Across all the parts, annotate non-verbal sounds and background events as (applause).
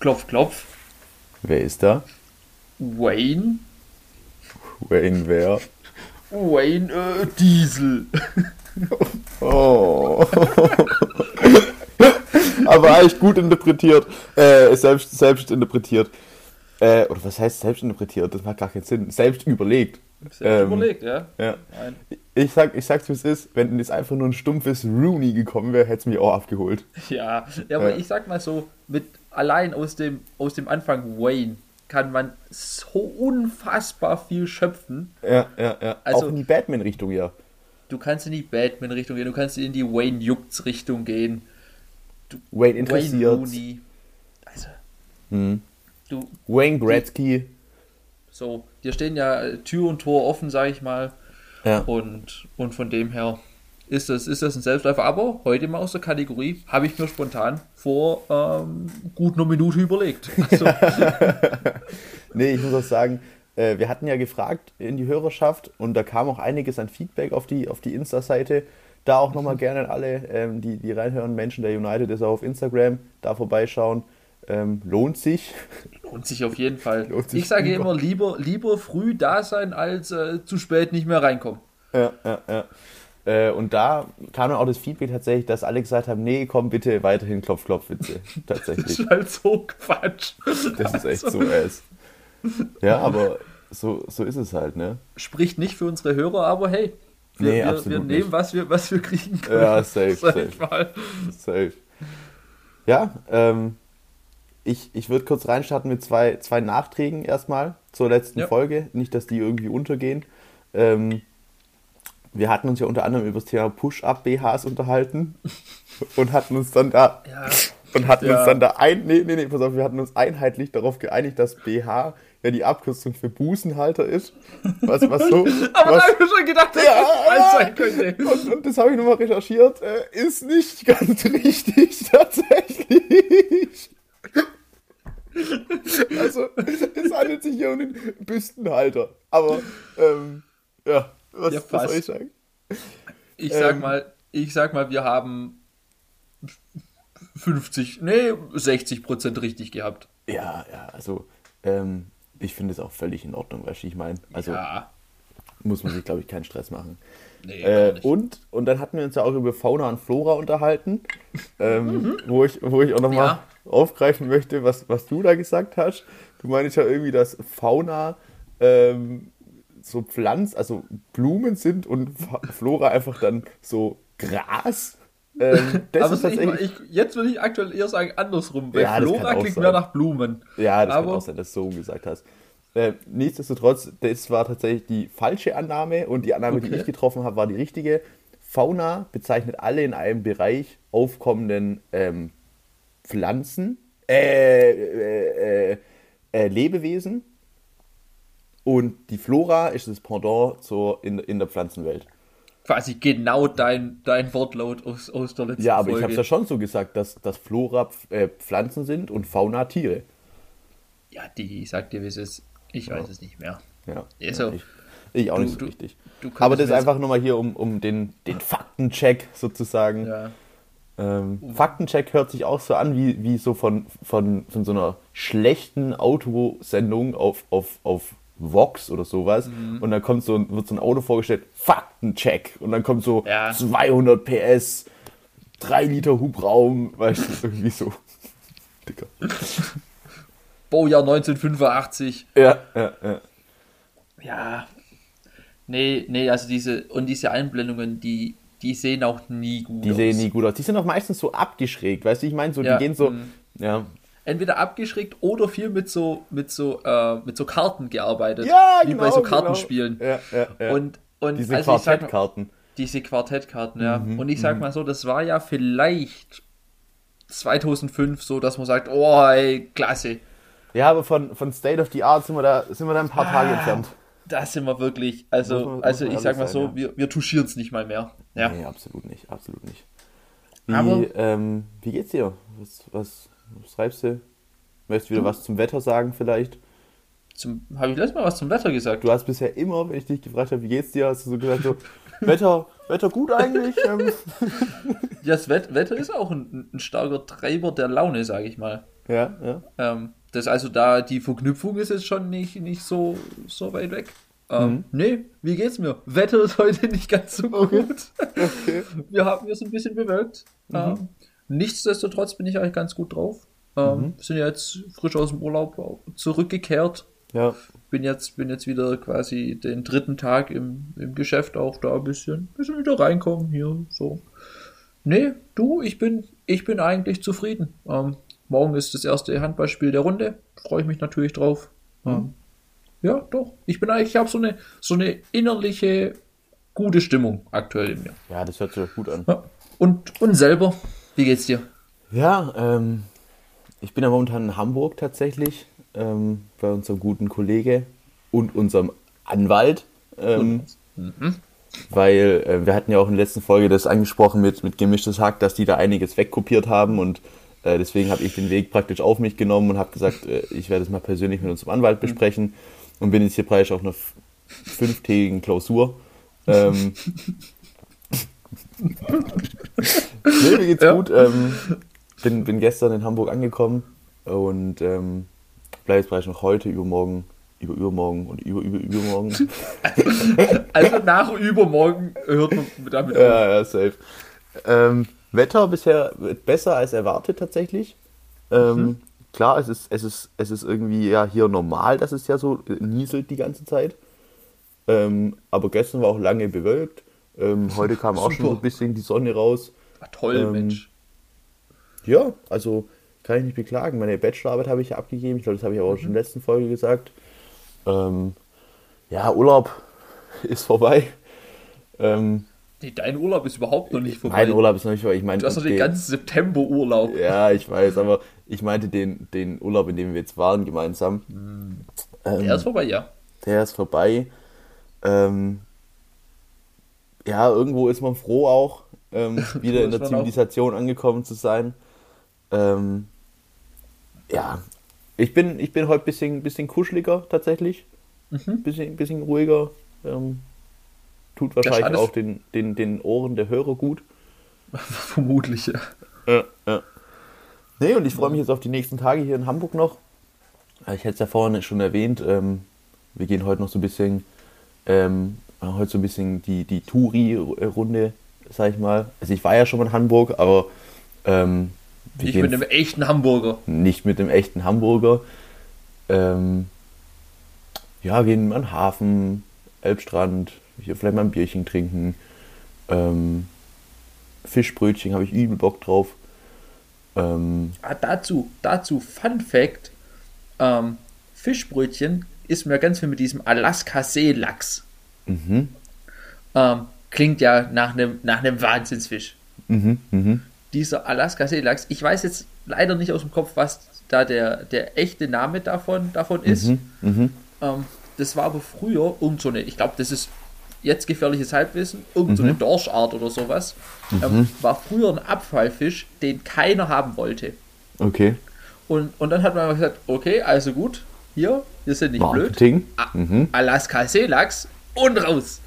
Klopf, klopf. Wer ist da? Wayne? Wayne wer? Wayne äh, Diesel. (laughs) Oh. (laughs) Aber echt gut interpretiert. Äh, selbst, selbst interpretiert. Äh, oder was heißt selbst interpretiert? Das macht gar keinen Sinn. Selbst überlegt. Selbst Ähm, überlegt, ja. Ja. Nein. Ich, sag, ich sag's wie es ist, wenn jetzt einfach nur ein stumpfes Rooney gekommen wäre, hätte es mich auch abgeholt. Ja, ja aber Ja. ich sag mal so, mit allein aus dem, aus dem Anfang Wayne kann man so unfassbar viel schöpfen. Ja, ja, ja. Also- auch in die Batman-Richtung, ja. Du kannst in die Batman-Richtung gehen, du kannst in die Wayne Jucks-Richtung gehen. Wayne Wayne interessiert. Rooney. Also, Hm. du, Wayne Gretzky. so, dir stehen ja Tür und Tor offen, sag ich mal. Ja. Und, und von dem her ist das, ist das ein Selbstläufer. Aber heute mal aus der Kategorie habe ich mir spontan vor ähm, gut einer Minute überlegt. Also, (laughs) Nee, ich muss auch sagen, äh, wir hatten ja gefragt in die Hörerschaft und da kam auch einiges an Feedback auf die, auf die Insta-Seite. Da auch nochmal gerne an alle, ähm, die, die reinhören, Menschen der United ist auch auf Instagram, da vorbeischauen. Ähm, lohnt sich. lohnt sich auf jeden Fall. Ich sage immer, lieber, lieber früh da sein, als äh, zu spät nicht mehr reinkommen. Ja, ja, ja. Äh, und da kam dann auch das Feedback tatsächlich, dass alle gesagt haben, nee, komm bitte weiterhin Klopf-Klopf-Witze. (laughs) Das Tatsächlich. ist halt so Quatsch. Das ist echt Also, so ass. Ja, aber so, so ist es halt, ne? Spricht nicht für unsere Hörer, aber hey, wir, Nee, wir, wir nehmen, nicht. was wir, was wir kriegen können. Ja, safe, safe. mal. Safe. Ja, ähm, ich, ich würde kurz reinstarten mit zwei, zwei Nachträgen erstmal zur letzten Ja. Folge. Nicht, dass die irgendwie untergehen. Ähm, wir hatten uns ja unter anderem über das Thema Push-Up-BHs unterhalten und hatten uns dann da Ja, und hatten Ja. uns dann da ein, nee, nee, nee, pass auf, wir hatten uns einheitlich darauf geeinigt, dass BH ja die Abkürzung für Busenhalter ist. Was, was so, (laughs) aber da was, habe ich mir schon gedacht, dass Ja, das sein könnte. und, und das habe ich nochmal recherchiert, äh, ist nicht ganz richtig, (laughs) tatsächlich. Also, es handelt sich hier um den Büstenhalter. Aber, ähm, ja, was, Ja, was soll ich sagen? Ich sag Ähm. mal, ich sag mal, wir haben 50, nee, 60 Prozent richtig gehabt. Ja, ja, also, ähm, ich finde es auch völlig in Ordnung, weißt du, ich meine. Also, ja, muss man sich, glaube ich, keinen Stress machen. nee, Äh, und, und dann hatten wir uns ja auch über Fauna und Flora unterhalten, ähm, wo, ich, wo ich auch nochmal Ja. aufgreifen möchte, was, was du da gesagt hast. Du meinst ja irgendwie, dass Fauna ähm, so Pflanzen, also Blumen sind und Flora einfach dann so Gras. Ähm, (laughs) das aber ist ich, tatsächlich. ich, jetzt würde ich aktuell eher sagen andersrum, weil Ja, kann Flora klingt sein. mehr nach Blumen. Ja, das kann Aber- auch sein, dass du so gesagt hast. Äh, nichtsdestotrotz, das war tatsächlich die falsche Annahme und die Annahme, die Okay. ich getroffen habe, war die richtige. Fauna bezeichnet alle in einem Bereich aufkommenden ähm, Pflanzen, äh, äh, äh, äh, Lebewesen und die Flora ist das Pendant zur, in, in der Pflanzenwelt. Quasi genau dein, dein Wortlaut aus, aus der letzten Ja, aber Folge. ich habe es ja schon so gesagt, dass, dass Flora äh, Pflanzen sind und Fauna Tiere. Ja, die sagt dir, wie es ist. Ich weiß es nicht mehr. Ja, Ja, so. ich, ich auch Du- nicht so du- richtig. du Aber das ist einfach nochmal hier um, um den, den Faktencheck sozusagen. Ja. Ähm, Faktencheck hört sich auch so an wie, wie so von, von, von so einer schlechten Autosendung auf, auf, auf Vox oder sowas. Mhm. Und dann kommt so, wird so ein Auto vorgestellt, Faktencheck. Und dann kommt so Ja. 200 PS, 3 Liter Hubraum, weißt du, irgendwie so. (laughs) Dicker. Baujahr 1985. Ja, ja, ja. Ja. Nee, nee, also diese, und diese Einblendungen, die, die sehen auch nie gut Die aus. sehen nie gut aus. Die sind auch meistens so abgeschrägt, weißt du, ich meine, so, Ja, die gehen so, mhm. ja. Entweder abgeschrägt oder viel mit so, mit so, äh, mit so Karten gearbeitet. Ja, Wie genau, bei so genau. Kartenspielen. Ja, ja, ja. Und, und Diese also Quartettkarten. Diese Quartettkarten, ja. Mhm, und ich sag mal so, das war ja vielleicht 2005 so, dass man sagt, oh, ey, klasse. Ja, aber von, von State of the Art sind wir da, sind wir da ein paar Tage entfernt. Da sind wir wirklich, also, man- also ich sag mal ehrlich so, sein, ja. wir, wir touchieren es nicht mal mehr. Ja. Nee, absolut nicht, absolut nicht. Wie, Aber- ähm, wie geht's dir? Was, was, was treibst du? Möchtest du wieder was zum Wetter sagen vielleicht? Habe ich letztes Mal was zum Wetter gesagt? Du hast bisher immer, wenn ich dich gefragt habe, wie geht's dir, hast du so gesagt, so, (laughs) Wetter, Wetter gut eigentlich? Ähm, Ja, (laughs) das Wett- Wetter ist auch ein, ein starker Treiber der Laune, sage ich mal. Ja, ja. Ähm, das also da, die Verknüpfung ist jetzt schon nicht, nicht so, so weit weg. Ähm, Mhm. Nee, wie geht's mir? Wetter ist heute nicht ganz so Okay. gut. Okay. Wir haben sind ein bisschen bewölkt. Mhm. Ähm, nichtsdestotrotz bin ich eigentlich ganz gut drauf. Ähm, Mhm. Sind jetzt frisch aus dem Urlaub zurückgekehrt. Ja. Bin jetzt, bin jetzt wieder quasi den dritten Tag im, im Geschäft auch da ein bisschen, bisschen wieder reinkommen hier. So. Nee, du, ich bin, ich bin eigentlich zufrieden. Ähm, morgen ist das erste Handballspiel der Runde. Freue ich mich natürlich drauf. Ähm, ja, doch. Ich bin eigentlich, ich habe so eine, so eine innerliche gute Stimmung aktuell in mir. Ja, das hört sich gut an. Ja. Und, und selber, wie geht's dir? Ja, ähm, ich bin ja momentan in Hamburg tatsächlich, ähm, bei unserem guten Kollege und unserem Anwalt. Ähm, Weil äh, wir hatten ja auch in der letzten Folge das angesprochen mit, mit gemischtes Hack, dass die da einiges wegkopiert haben und äh, deswegen habe ich den Weg praktisch auf mich genommen und habe gesagt, äh, ich werde es mal persönlich mit unserem Anwalt besprechen und bin jetzt hier praktisch auf einer fünftägigen Klausur. Ähm, (laughs) (laughs) nee, mir geht's Ja. gut. Ähm, bin, bin gestern in Hamburg angekommen und ähm, bleibe jetzt praktisch noch heute, übermorgen, über übermorgen und über über übermorgen. (laughs) Also nach übermorgen hört man damit auf. Ja, ja, safe. Ähm, Wetter bisher besser als erwartet tatsächlich. Ähm, Klar, es ist, es, ist, es ist irgendwie ja hier normal, dass es ja so nieselt die ganze Zeit. Ähm, aber gestern war auch lange bewölkt. Ähm, (laughs) heute kam auch schon so ein bisschen die Sonne raus. Ah, toll, Ähm, Mensch. Ja, also kann ich nicht beklagen. Meine Bachelorarbeit habe ich ja abgegeben. Ich glaube, das habe ich aber auch schon in der letzten Folge gesagt. Ähm, ja, Urlaub (laughs) ist vorbei. Ähm, Nee, dein Urlaub ist überhaupt noch nicht vorbei. mein Urlaub ist noch nicht vorbei. Ich meine, Du hast noch den den- ganzen September Urlaub. Ja, ich weiß, aber ich meinte den, den Urlaub, in dem wir jetzt waren gemeinsam. Ähm, Der ist vorbei, ja. der ist vorbei. Ähm, ja, irgendwo ist man froh auch, ähm, (laughs) wieder in der man auch. Zivilisation angekommen zu sein. Ähm, ja, ich bin, ich bin heute ein bisschen, bisschen kuscheliger tatsächlich. Mhm. Bisschen, bisschen ruhiger. Ähm, tut wahrscheinlich auch den, den, den Ohren der Hörer gut. (laughs) Vermutlich, ja. Ja, ja. Nee, und ich freue mich jetzt auf die nächsten Tage hier in Hamburg noch. Ich hätte es ja vorhin schon erwähnt, ähm, wir gehen heute noch so ein bisschen, ähm, heute so ein bisschen die, die Touri-Runde, sag ich mal. Also ich war ja schon mal in Hamburg, aber ähm, Nicht mit einem echten Hamburger. nicht mit dem echten Hamburger. Ähm, ja, gehen an den Hafen, Elbstrand, hier vielleicht mal ein Bierchen trinken. Ähm, Fischbrötchen habe ich übel Bock drauf. Ähm, Ah, dazu, dazu, Fun Fact: ähm, Fischbrötchen ist mir ganz viel mit diesem Alaska-Seelachs. Mhm, Ähm, klingt ja nach einem nach Wahnsinnsfisch. mhm, mhm. Dieser Alaska-Seelachs, ich weiß jetzt leider nicht aus dem Kopf, was da der, der echte Name davon, davon ist. Mhm, mhm. Ähm, das war aber früher irgend so eine, ich glaube, das ist jetzt gefährliches Halbwissen, irgend so eine Dorschart oder sowas. Ähm, war früher ein Abfallfisch, den keiner haben wollte. Okay. Und, und dann hat man gesagt, okay, also gut, hier, wir sind nicht blöd. Marketing. A- Mhm. Alaska Seelachs und raus.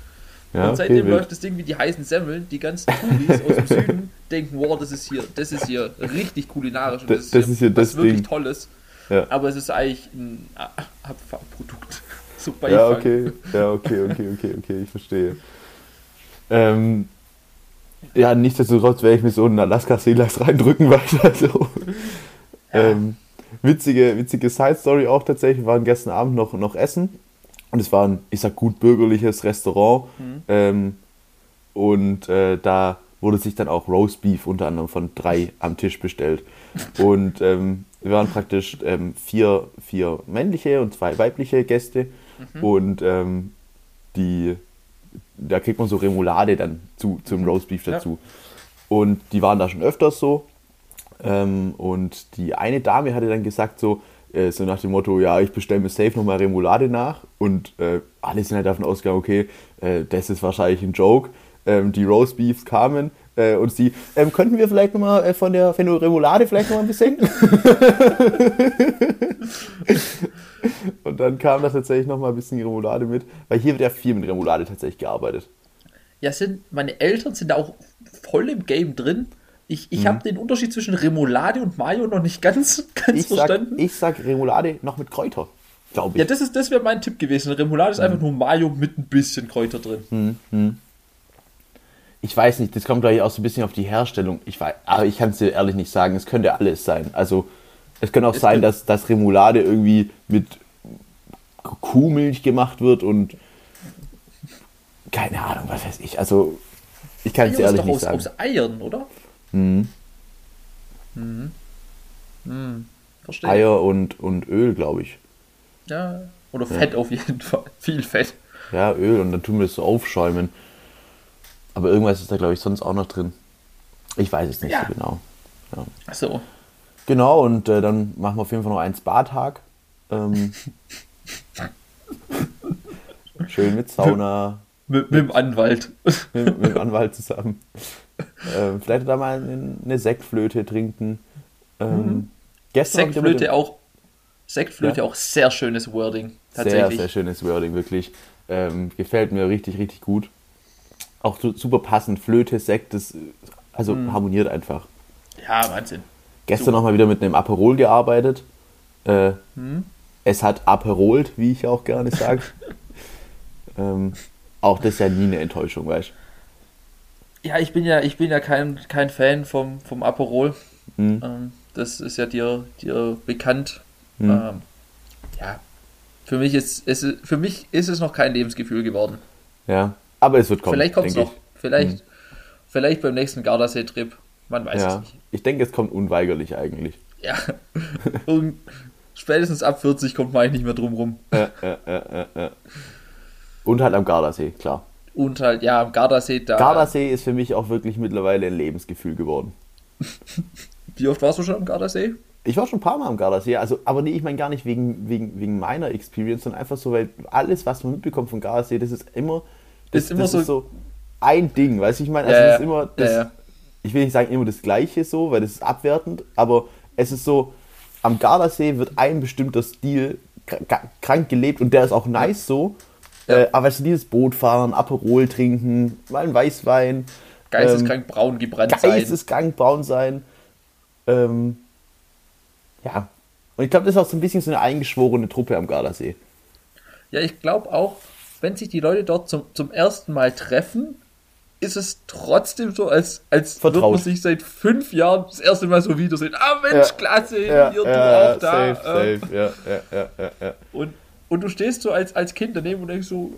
Ja, und seitdem okay, läuft das Ding wie die heißen Semmeln. Die ganzen Touris aus dem Süden (laughs) denken, wow, das ist hier, das ist hier richtig kulinarisch und Das- das ist hier was das wirklich Ding. Tolles. Ja. Aber es ist eigentlich ein Abfallprodukt. (laughs) So Ja, okay. Ja, okay, okay, okay, okay, ich verstehe. Ähm, ja, nichtsdestotrotz werde ich mir so einen Alaska-Seelachs reindrücken (laughs) weiter. So. Ähm, witzige, witzige Side-Story auch tatsächlich. Wir waren gestern Abend noch, noch essen. Und es war ein, ich sag gut bürgerliches Restaurant. Ähm, und äh, da wurde sich dann auch Roast Beef unter anderem von drei am Tisch bestellt. (laughs) Und ähm, wir waren praktisch ähm, vier, vier männliche und zwei weibliche Gäste. Und ähm, die, da kriegt man so Remoulade dann zu, zum Roast Beef Ja. dazu. Und die waren da schon öfters so. Ähm, und die eine Dame hatte dann gesagt so, äh, so nach dem Motto, ja, ich bestelle mir safe nochmal Remoulade nach. Und äh, alle sind halt davon ausgegangen, okay, äh, das ist wahrscheinlich ein Joke. Ähm, die Roast Beefs kamen äh, und sie, ähm, könnten wir vielleicht nochmal äh, von der, von Remoulade vielleicht nochmal ein bisschen? (laughs) und dann kam da tatsächlich nochmal ein bisschen Remoulade mit, weil hier wird ja viel mit Remoulade tatsächlich gearbeitet. Ja, sind, meine Eltern sind da auch voll im Game drin. Ich, ich habe den Unterschied zwischen Remoulade und Mayo noch nicht ganz, (laughs) ganz Ich sag, verstanden. ich sag Remoulade noch mit Kräuter, glaube ich. ja, das, ist- das wäre mein Tipp gewesen. Remoulade ist einfach nur Mayo mit ein bisschen Kräuter drin. Ich weiß nicht, das kommt gleich auch so ein bisschen auf die Herstellung. Ich weiß, aber ich kann es dir ehrlich nicht sagen. Es könnte alles sein. Also es könnte auch Es sein, dass, dass Remoulade irgendwie mit Kuhmilch gemacht wird und keine Ahnung, was weiß ich. Also ich kann es dir ehrlich nicht aus, sagen. aus Eiern, oder? Mhm. Mhm. Verstehe. Eier und, und Öl, glaube ich. Ja. Oder Fett auf jeden Fall. (laughs) Viel Fett. Ja, Öl und dann tun wir es so aufschäumen. Aber irgendwas ist da, glaube ich, sonst auch noch drin. Ich weiß es nicht Ja. so genau. So. Genau, und äh, dann machen wir auf jeden Fall noch einen Spa-Tag. Ähm, (laughs) schön mit Sauna, Mit, mit dem Anwalt. mit, mit dem Anwalt zusammen. Ähm, vielleicht da mal eine, Sektflöte trinken. Ähm, gestern mit dem- Sektflöte auch. Sektflöte Ja. auch sehr schönes Wording. Sehr, Tatsächlich. sehr schönes Wording, wirklich. Ähm, gefällt mir richtig, richtig gut. Auch su- super passend. Flöte, Sekt, das also Mhm. harmoniert einfach. Ja, Wahnsinn. Gestern noch mal wieder mit einem Aperol gearbeitet. Äh, Mhm. Es hat aperolt, wie ich auch gerne sage. (laughs) ähm, auch das ist ja nie eine Enttäuschung, weißt Ja, ich bin ja, ich bin ja kein, kein Fan vom, vom Aperol. du? Hm, Ähm, das ist ja dir, dir bekannt. hm. Ähm, ja. Für mich, ist, ist, es- für mich ist es noch kein Lebensgefühl geworden. Ja, aber es wird kommen. vielleicht kommt es noch. Vielleicht, vielleicht beim nächsten Gardasee-Trip. Man weiß es Ja, nicht. ich denke, es kommt unweigerlich eigentlich. Ja. Und spätestens ab 40 kommt man eigentlich nicht mehr drum rum. Ja, ja, ja, ja. Und halt am Gardasee, klar. Und halt, ja, am Gardasee, da. Gardasee ist für mich auch wirklich mittlerweile ein Lebensgefühl geworden. (laughs) Wie oft warst du schon am Gardasee? Ich war schon ein paar Mal am Gardasee, also, aber nee, ich meine gar nicht wegen, wegen, wegen meiner Experience, sondern einfach so, weil alles, was man mitbekommt von Gardasee, das ist immer, das, Ist immer das so- ist so ein Ding, weißt du, ich meine, also Ja, das ist immer, das, Ja, ja. ich will nicht sagen immer das Gleiche so, weil das ist abwertend, aber es ist so, am Gardasee wird ein bestimmter Stil krank gelebt und der ist auch nice so, Ja. äh, aber weißt du, dieses Bootfahren, Aperol trinken, mal ein Weißwein, Geisteskrank braun gebrannt sein. geisteskrank braun sein. Ähm, ja. Und ich glaube, das ist auch so ein bisschen so eine eingeschworene Truppe am Gardasee. Ja, ich glaube auch, wenn sich die Leute dort zum, zum ersten Mal treffen, ist es trotzdem so, als, als Vertraut. man sich seit fünf Jahren das erste Mal so wiedersehen. Ah, Mensch, Ja. klasse, hier, du auch da. safe, äh, safe, ja, ja, ja, ja, ja. Und, und du stehst so als, als Kind daneben und denkst so,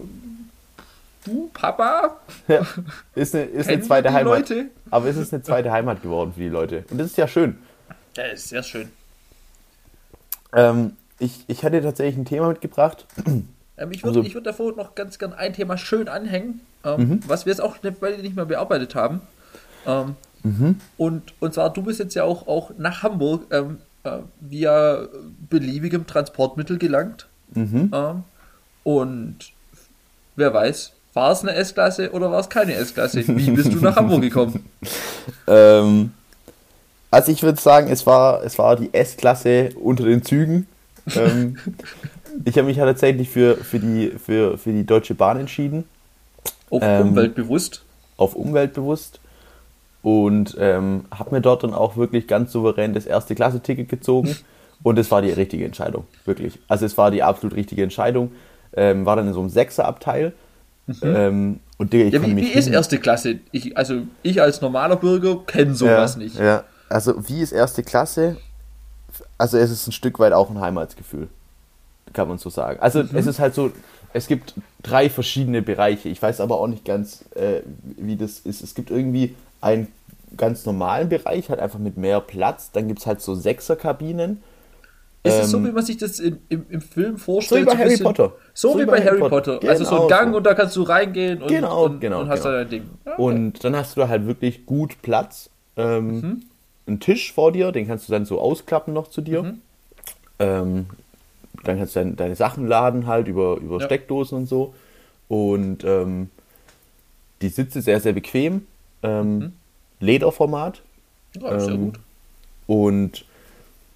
du, Papa, ja. Ist eine, ist eine zweite Heimat. Leute? Aber es ist eine zweite Heimat geworden für die Leute. Und das ist ja schön. Ja, ist sehr schön. Ähm, ich, ich hatte tatsächlich ein Thema mitgebracht. Ähm, ich würde Also- würd davor noch ganz gern ein Thema schön anhängen, ähm, Mhm. was wir jetzt auch Weile nicht mehr bearbeitet haben. Ähm, Mhm. und, und zwar, du bist jetzt ja auch, auch nach Hamburg ähm, äh, via beliebigem Transportmittel gelangt. Mhm. Ähm, und wer weiß, war es eine S-Klasse oder war es keine S-Klasse? Wie bist du nach Hamburg gekommen? (laughs) Ähm, also ich würde sagen, es war, es war die S-Klasse unter den Zügen. Ähm, (laughs) ich habe mich ja tatsächlich für, für, die, für, für die Deutsche Bahn entschieden, Auf Ähm, umweltbewusst. auf umweltbewusst. Und ähm, habe mir dort dann auch wirklich ganz souverän das erste Klasse-Ticket gezogen. Und es war die richtige Entscheidung, wirklich. Also es war die absolut richtige Entscheidung. Ähm, war dann in so einem Sechserabteil. Ähm, und Digga, ich Ja, wie, mich wie ist erste Klasse? Ich, also ich als normaler Bürger kenne sowas ja, nicht. Ja, also wie ist erste Klasse? Also es ist ein Stück weit auch ein Heimatsgefühl, kann man so sagen. Also es ist halt so, es gibt drei verschiedene Bereiche. Ich weiß aber auch nicht ganz, äh, wie das ist. Es gibt irgendwie einen ganz normalen Bereich, halt einfach mit mehr Platz. Dann gibt es halt so Sechserkabinen. Ist es so, Ähm, wie man sich das in, im, im Film So vorstellt? wie bei ein Harry Potter. So, wie bei Harry Potter. Also so ein Genau Gang so. und da kannst du reingehen und, Genau, und, genau, und hast genau. da dein Ding. Okay. Und dann hast du da halt wirklich gut Platz. Ähm, Mhm. Einen Tisch vor dir, den kannst du dann so ausklappen noch zu dir. Mhm. Ähm, dann kannst du dann deine Sachen laden halt über, über Ja. Steckdosen und so. Und ähm, die Sitze sehr, sehr bequem. Ähm, Lederformat. ja, ja ähm, gut. Und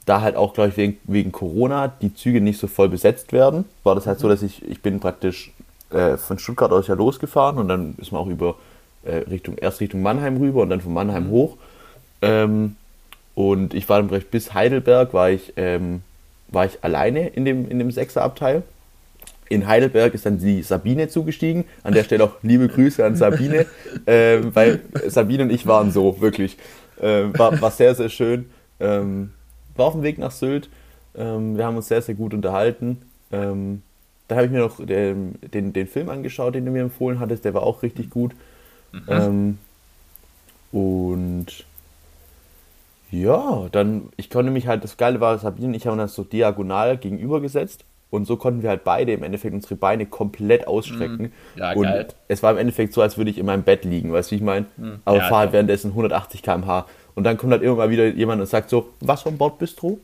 da halt auch, glaube ich, wegen, wegen Corona die Züge nicht so voll besetzt werden, war das halt so, dass ich, ich bin praktisch äh, von Stuttgart aus ja losgefahren und dann ist man auch über äh, Richtung, erst Richtung Mannheim rüber und dann von Mannheim hoch. Ähm, und ich war dann bis Heidelberg, war ich, ähm, war ich alleine in dem, in dem Sechserabteil. In Heidelberg ist dann die Sabine zugestiegen. An der Stelle auch liebe Grüße an Sabine, (laughs) ähm, weil Sabine und ich waren so, wirklich. Ähm, war, war sehr, sehr schön. Ähm, war auf dem Weg nach Sylt. Ähm, wir haben uns sehr, sehr gut unterhalten. Ähm, da habe ich mir noch den, den, den, Film angeschaut, den du mir empfohlen hattest. Der war auch richtig gut. Mhm. Ähm, und ja, dann, ich konnte mich halt, das Geile war, Sabine und ich haben das so diagonal gegenübergesetzt. Und so konnten wir halt beide im Endeffekt unsere Beine komplett ausstrecken. Mhm. Ja, und geil. es war im Endeffekt so, als würde ich in meinem Bett liegen, weißt du, wie ich meine? Mhm. Aber ja, fahre halt währenddessen 180 km/h. Und dann kommt halt immer mal wieder jemand und sagt so, was vom Bordbistro?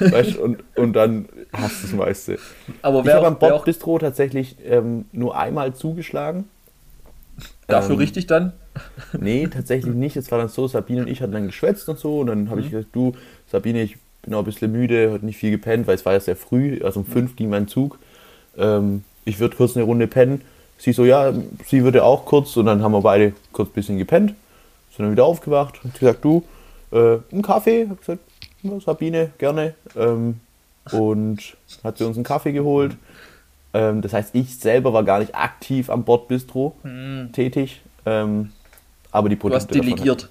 weißt, und, und dann hast du das meiste. Aber ich habe am Bordbistro tatsächlich ähm, nur einmal zugeschlagen. Dafür ähm, richtig dann? Nee, tatsächlich nicht. Es war dann so, Sabine und ich hatten dann geschwätzt und so. Und dann habe mhm. ich gesagt, du, Sabine, ich bin auch ein bisschen müde, heute nicht viel gepennt, weil es war ja sehr früh. Also um fünf ging mein Zug. Ähm, ich würde kurz eine Runde pennen. Sie so, ja, sie würde auch kurz. Und dann haben wir beide kurz ein bisschen gepennt. Sind dann wieder aufgewacht und gesagt, du, äh, einen Kaffee? Hab gesagt, Sabine, gerne. Ähm, und hat sie uns einen Kaffee geholt. Ähm, das heißt, ich selber war gar nicht aktiv am Bordbistro mhm. tätig. Ähm, aber die Produkte. Du hast delegiert.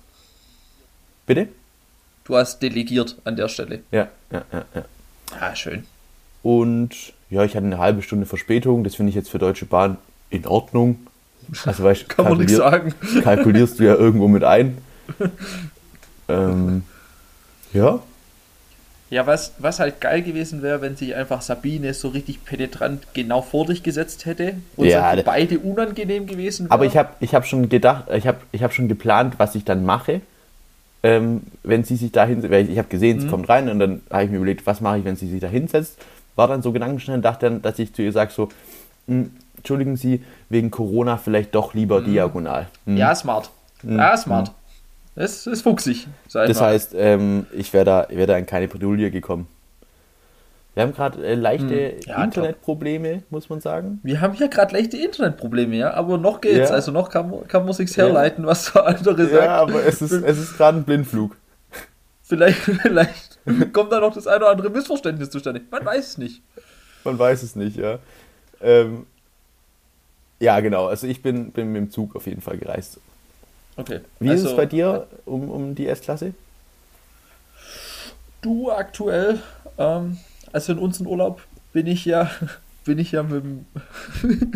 Bitte? Du hast delegiert an der Stelle. Ja, ja, ja. ja. Ah, schön. Und ja, ich hatte eine halbe Stunde Verspätung. Das finde ich jetzt für Deutsche Bahn in Ordnung. Also, weißt, (laughs) Kann man nichts sagen. (laughs) Kalkulierst du ja irgendwo mit ein. ähm, ja. Ja, was, was halt geil gewesen wäre, wenn sich einfach Sabine so richtig penetrant genau vor dich gesetzt hätte und ja, halt beide unangenehm gewesen wären. Aber ich habe ich hab schon gedacht, ich habe ich hab schon geplant, was ich dann mache, ähm, wenn sie sich da hinsetzt. Ich, ich habe gesehen, sie mhm. kommt rein und dann habe ich mir überlegt, was mache ich, wenn sie sich da hinsetzt. War dann so gedankenschnell und dachte dann, dass ich zu ihr sage so, hm, entschuldigen Sie, wegen Corona vielleicht doch lieber mhm. diagonal. Hm. Ja, smart. Hm. Ja, smart. Es ist fuchsig. Das mal. heißt, ähm, ich wäre da, wär da in keine Bredouille gekommen. Wir haben gerade äh, leichte hm. ja, Internetprobleme, muss man sagen. Wir haben hier gerade leichte Internetprobleme, ja, aber noch geht's. Ja. Also noch kann, kann man sich's herleiten, ja. was der andere sagt. Ja, aber es ist, es ist gerade ein Blindflug. Vielleicht, (laughs) vielleicht kommt da noch das eine oder andere Missverständnis zustande. Man weiß es nicht. Man weiß es nicht, ja. Ähm, ja, genau. Also ich bin, bin mit dem Zug auf jeden Fall gereist. Okay. Wie also, ist es also, bei dir um, um die S-Klasse? Du aktuell, ähm, also in unserem Urlaub bin ich ja, (laughs) bin ich ja mit dem. (laughs)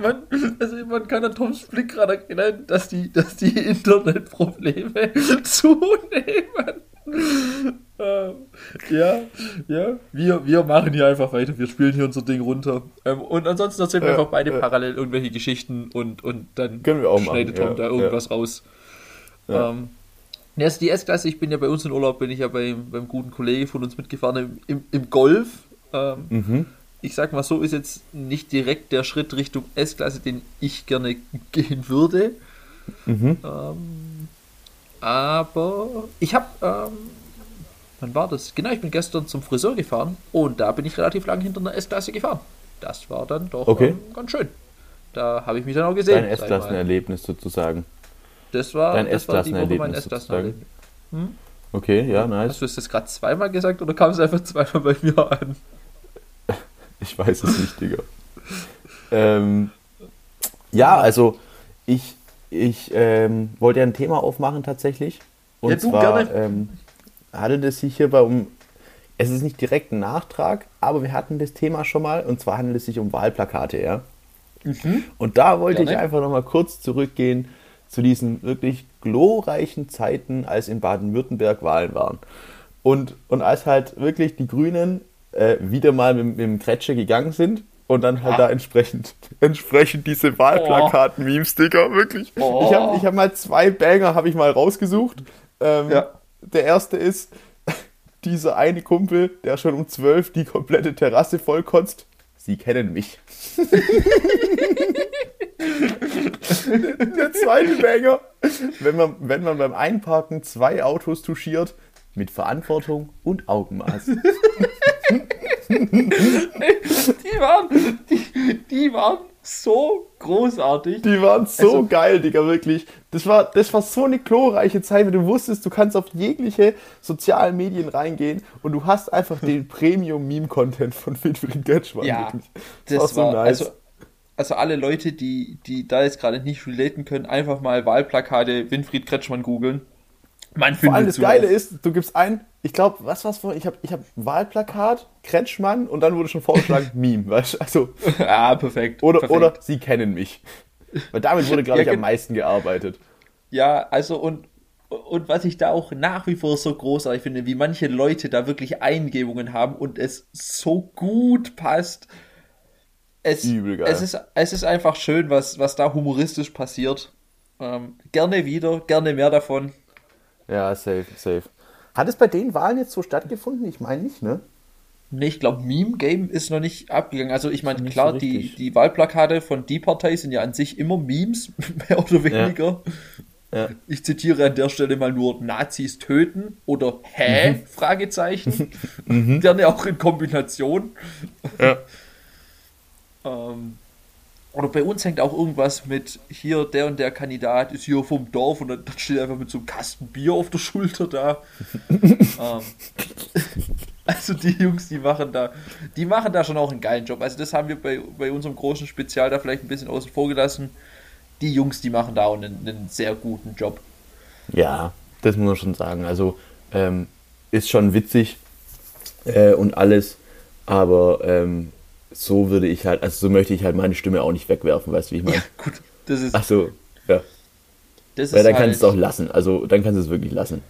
man, also man kann an Toms Blick gerade erkennen, dass die, dass die Internetprobleme (laughs) zunehmen. (laughs) ja, ja, wir, wir machen hier einfach weiter. Wir spielen hier unser Ding runter. Ähm, und ansonsten erzählen wir einfach beide parallel irgendwelche Geschichten und, und dann Können wir auch schneidet Tom ja, da irgendwas raus. Ja. Ähm, also die S-Klasse, ich bin ja bei uns in Urlaub, bin ich ja beim, beim guten Kollegen von uns mitgefahren im, im, im Golf. Ähm, mhm. Ich sag mal so, ist jetzt nicht direkt der Schritt Richtung S-Klasse, den ich gerne gehen würde. Mhm. Ähm, aber ich habe ähm, Wann war das? Genau, ich bin gestern zum Friseur gefahren und da bin ich relativ lang hinter einer S-Klasse gefahren. Das war dann doch okay. ähm, ganz schön. Da habe ich mich dann auch gesehen. Dein S-Klassenerlebnis sozusagen. Das war, Dein das war die Woche mein S-Klassenerlebnis. Hm? Okay, ja, nice. Hast du es gerade zweimal gesagt oder kam es einfach zweimal bei mir an? (laughs) Ich weiß es nicht, Digga. ähm, ja, also ich, ich ähm, wollte ja ein Thema aufmachen tatsächlich. Und ja, du zwar. Ähm, handelt es sich hierbei um, es ist nicht direkt ein Nachtrag, aber wir hatten das Thema schon mal und zwar handelt es sich um Wahlplakate, ja. Mhm. Und da wollte Gerne. ich einfach nochmal kurz zurückgehen zu diesen wirklich glorreichen Zeiten, als in Baden-Württemberg Wahlen waren. Und, und als halt wirklich die Grünen äh, wieder mal mit, mit dem Kretsche gegangen sind und dann halt ah. da entsprechend, (laughs) entsprechend diese Wahlplakaten-Memes, Digga, wirklich. Oh. Ich habe ich hab mal zwei Banger habe ich mal rausgesucht. Ähm, ja der erste ist (laughs) dieser eine Kumpel, der schon um 12 die komplette Terrasse vollkotzt. Sie kennen mich. (laughs) der zweite Banger, wenn man, wenn man beim Einparken zwei Autos touchiert, mit Verantwortung und Augenmaß. (laughs) die waren, die, die waren so großartig. Die waren so Also- geil, Digga, wirklich. Das war, das war so eine glorreiche Zeit, weil du wusstest, du kannst auf jegliche sozialen Medien reingehen und du hast einfach den (laughs) Premium-Meme-Content von Winfried Götschmann. Ja, wirklich. das, war, also, also alle Leute, die, die da jetzt gerade nicht relaten können, einfach mal Wahlplakate Winfried Kretschmann googeln. Man Vor allem das. Geile ist, du gibst ein, ich glaube, was war's vorhin? Ich habe ich hab Wahlplakat, Kretschmann und dann wurde schon vorgeschlagen (laughs) Meme, weißt du? Also, Ja, perfekt. oder, perfekt. oder sie kennen mich. Weil damit wurde, glaube Ja, ich, am meisten gearbeitet. Ja, also und, und was ich da auch nach wie vor so großartig finde, wie manche Leute da wirklich Eingebungen haben und es so gut passt. Es, Übel geil. es, ist, es ist einfach schön, was, was da humoristisch passiert. Ähm, gerne wieder, gerne mehr davon. Ja, safe, safe. Hat es bei den Wahlen jetzt so stattgefunden? Ich meine nicht, ne? Nee, ich glaube, Meme-Game ist noch nicht abgegangen. Also ich meine, klar, so die, die Wahlplakate von die Partei sind ja an sich immer Memes, (laughs) mehr oder weniger. Ja. Ich zitiere an der Stelle mal nur Nazis töten oder hä? Mhm. Fragezeichen. (laughs) Gerne auch in Kombination. Ja. (laughs) Ähm, oder bei uns hängt auch irgendwas mit hier, der und der Kandidat ist hier vom Dorf und dann dann steht er einfach mit so einem Kasten Bier auf der Schulter da. (laughs) ähm, also die Jungs, die machen da, die machen da schon auch einen geilen Job. Also das haben wir bei, bei unserem großen Spezial da vielleicht ein bisschen außen vor gelassen. Die Jungs, die machen da auch einen, einen sehr guten Job. Ja, das muss man schon sagen. Also ähm, ist schon witzig äh, und alles, aber ähm, so würde ich halt, also so möchte ich halt meine Stimme auch nicht wegwerfen, weißt du, wie ich meine? Ja, gut. Das ist, Also, ja. das Weil ist dann halt, kannst du es auch lassen. Also dann kannst du es wirklich lassen.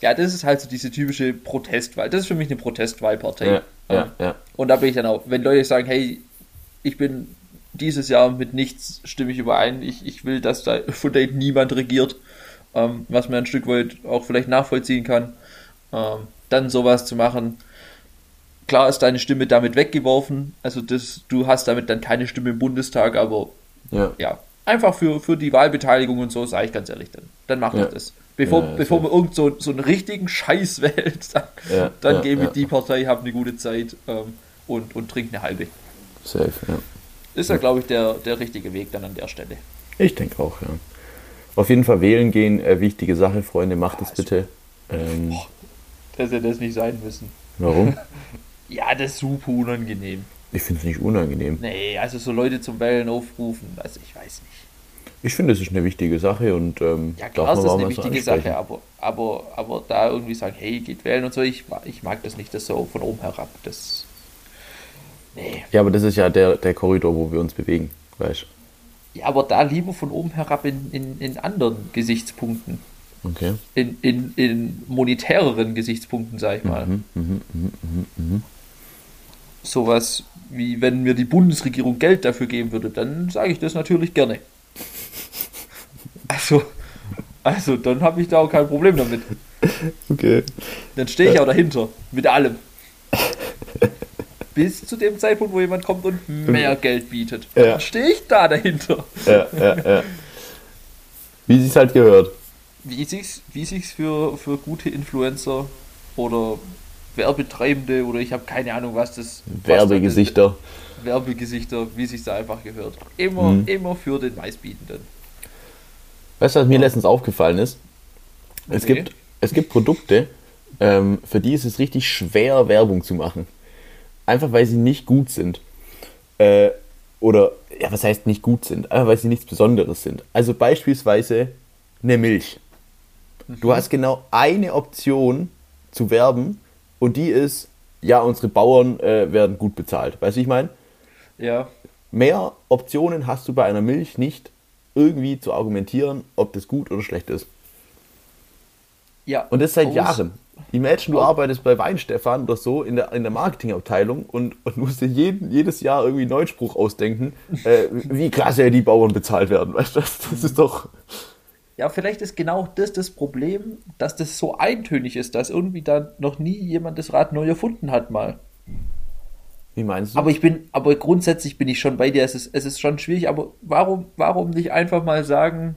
ja, das ist halt so diese typische Protestwahl. Das ist für mich eine Protestwahlpartei. Ja, ja, ja. Und da bin ich dann auch, wenn Leute sagen, hey, ich bin dieses Jahr mit nichts stimme ich überein, ich, ich will, dass da von denen niemand regiert, ähm, was man ein Stück weit auch vielleicht nachvollziehen kann, ähm, dann sowas zu machen. Klar ist deine Stimme damit weggeworfen, also das, du hast damit dann keine Stimme im Bundestag, aber Ja. ja, einfach für, für die Wahlbeteiligung und so, sage ich ganz ehrlich, dann, dann macht Ja. das. Bevor, Ja, ja, bevor man irgend so, so einen richtigen Scheiß wählt, (laughs) dann, dann geh mit die Partei, hab eine gute Zeit ähm, und, und trink eine halbe. Safe, ja. Ist ja, glaube ich, der, der richtige Weg dann an der Stelle. Ich denke auch, ja. Auf jeden Fall wählen gehen, äh, wichtige Sache, Freunde, macht es also- bitte. Ähm, Dass hätte das nicht sein müssen. warum? (laughs) Ja, das ist super unangenehm. Ich finde es nicht unangenehm. Nee, also so Leute zum Wählen aufrufen, also ich weiß nicht. Ich finde, es ist eine wichtige Sache und ähm, Ja, darf klar, man ist das eine wichtige ansprechen. Sache, aber, aber, aber da irgendwie sagen, hey, geht wählen und so, ich, ich mag das nicht, das so von oben herab. Das. Nee. Ja, aber das ist ja der, der Korridor, wo wir uns bewegen, weißt Ja, aber da lieber von oben herab in, in, in anderen Gesichtspunkten. Okay. In, in, in monetäreren Gesichtspunkten, sag ich mal. Sowas wie, wenn mir die Bundesregierung Geld dafür geben würde, dann sage ich das natürlich gerne. Also, also dann habe ich da auch kein Problem damit. Okay. Dann stehe ich auch dahinter, mit allem. Bis zu dem Zeitpunkt, wo jemand kommt und mehr Geld bietet. Ja. Dann stehe ich da dahinter. Ja, ja, ja. Wie sich's halt gehört. Wie sich's, wie sich's für, für gute Influencer oder Werbetreibende oder ich habe keine Ahnung, was das Werbegesichter. das- Werbegesichter, wie sich's da einfach gehört. Immer, Mhm. immer für den meistbietenden. Weißt du, was mir letztens aufgefallen ist? Es, gibt, es gibt Produkte, ähm, für die ist es richtig schwer, Werbung zu machen. Einfach weil sie nicht gut sind. Äh, oder, ja, was heißt nicht gut sind? Einfach weil sie nichts Besonderes sind. Also beispielsweise eine Milch. Du hast genau eine Option zu werben und die ist, ja, unsere Bauern äh, werden gut bezahlt. Weißt du, ich meine? Ja, Mehr Optionen hast du bei einer Milch nicht, irgendwie zu argumentieren, ob das gut oder schlecht ist. ja. Und das seit Aus- Jahren. Imagine, du Oh. arbeitest bei Weinstefan oder so in der, in der Marketingabteilung und, und musst dir jeden, jedes Jahr irgendwie einen neuen Spruch ausdenken, äh, wie klasse die Bauern bezahlt werden. Weißt du, das, das ist doch. Ja, vielleicht ist genau das das Problem, dass das so eintönig ist, dass irgendwie da noch nie jemand das Rad neu erfunden hat mal. Wie meinst du? Aber ich bin, aber grundsätzlich bin ich schon bei dir. Es ist, es ist schon schwierig, aber warum, warum nicht einfach mal sagen,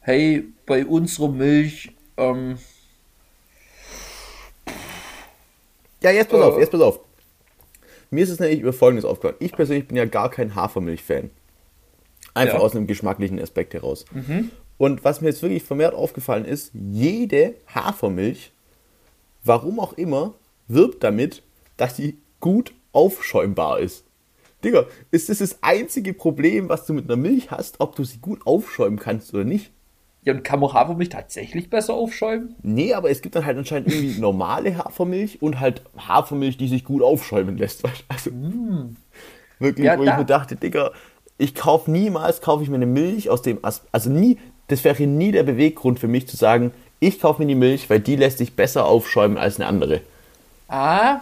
hey, bei unserer Milch, ähm, ja, jetzt pass Äh. auf, jetzt pass auf. Mir ist es nämlich über Folgendes aufgefallen. Ich persönlich bin ja gar kein Hafermilch-Fan. Einfach Ja. aus einem geschmacklichen Aspekt heraus. Und was mir jetzt wirklich vermehrt aufgefallen ist, jede Hafermilch, warum auch immer, wirbt damit, dass sie gut aufschäumbar ist. Digga, ist das das einzige Problem, was du mit einer Milch hast, ob du sie gut aufschäumen kannst oder nicht? Ja, und kann man Hafermilch tatsächlich besser aufschäumen? Nee, aber es gibt dann halt anscheinend irgendwie (laughs) normale Hafermilch und halt Hafermilch, die sich gut aufschäumen lässt. (laughs) Also, Wirklich, Ja, wo da- ich mir dachte, Digga, ich kaufe niemals, kaufe ich mir eine Milch aus dem, As also nie, das wäre nie der Beweggrund für mich zu sagen, ich kaufe mir die Milch, weil die lässt sich besser aufschäumen als eine andere. A.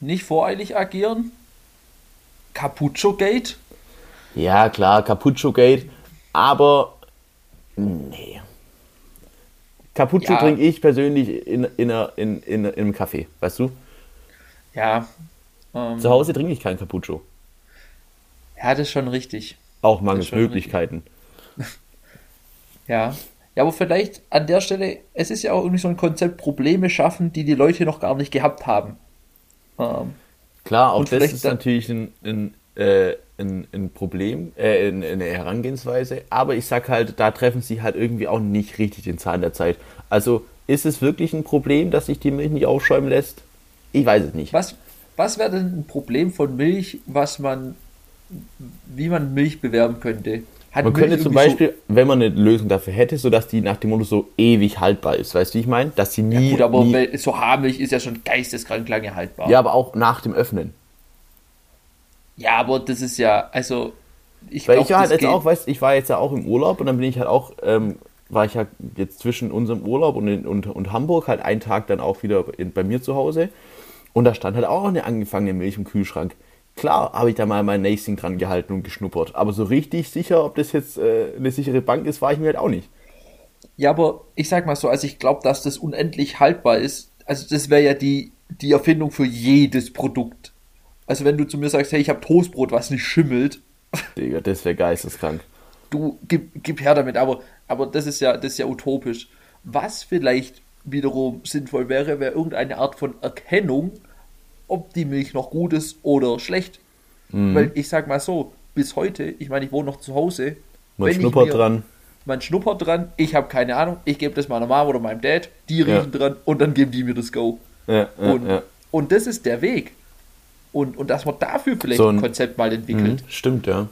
Nicht voreilig agieren. Cappuccio Gate. Ja, klar, Cappuccio Gate, aber nee. Cappuccio Ja. trinke ich persönlich in, in, in, in, in einem Kaffee, weißt du? Ja. Ähm, Zu Hause trinke ich keinen Cappuccio. ja, das ist schon richtig. Auch mangels Möglichkeiten. Ja. Ja, aber vielleicht an der Stelle, es ist ja auch irgendwie so ein Konzept, Probleme schaffen, die die Leute noch gar nicht gehabt haben. Ähm, Klar, auch das ist dann- natürlich ein, ein, äh, ein, ein Problem, äh, ein- eine Herangehensweise, aber ich sag halt, da treffen sie halt irgendwie auch nicht richtig den Zahn der Zeit. Also ist es wirklich ein Problem, dass sich die Milch nicht aufschäumen lässt? Ich weiß es nicht. was was wäre denn ein Problem von Milch, was man, wie man Milch bewerben könnte? Hat Man könnte zum Beispiel, wenn man eine Lösung dafür hätte, sodass die nach dem Motto so ewig haltbar ist, weißt du, wie ich meine? Dass sie So, nie, gut, aber nie so Haarmilch ist ja schon geisteskrank lange haltbar. ja, aber auch nach dem Öffnen. Ja, aber das ist ja, also ich Weil glaub, ich war halt jetzt geht- auch, weißt ich war jetzt ja auch im Urlaub und dann bin ich halt auch, ähm, war ich ja jetzt zwischen unserem Urlaub und, in, und, und Hamburg halt einen Tag dann auch wieder in, bei mir zu Hause und da stand halt auch eine angefangene Milch im Kühlschrank. Klar habe ich da mal mein Nasing dran gehalten und geschnuppert, aber so richtig sicher, ob das jetzt äh, eine sichere Bank ist, war ich mir halt auch nicht. Ja, aber ich sag mal so, also ich glaube, dass das unendlich haltbar ist. Also das wäre ja die, die Erfindung für jedes Produkt. Also wenn du zu mir sagst, hey, ich habe Toastbrot, was nicht schimmelt, (laughs) Digga, das wäre geisteskrank. du gib, gib her damit, aber, aber das ist ja, das ist ja utopisch. Was vielleicht wiederum sinnvoll wäre, wäre irgendeine Art von Erkennung, ob die Milch noch gut ist oder schlecht. Mhm. Weil ich sag mal so, bis heute, ich meine, ich wohne noch zu Hause. Man schnuppert mir- dran. Man schnuppert dran, ich habe keine Ahnung, ich gebe das meiner Mom oder meinem Dad, die Ja. riechen dran und dann geben die mir das Go. Ja, ja, Und, ja. und das ist der Weg. Und, und dass man dafür vielleicht So ein ein- Konzept mal entwickelt. Mhm, stimmt, ja.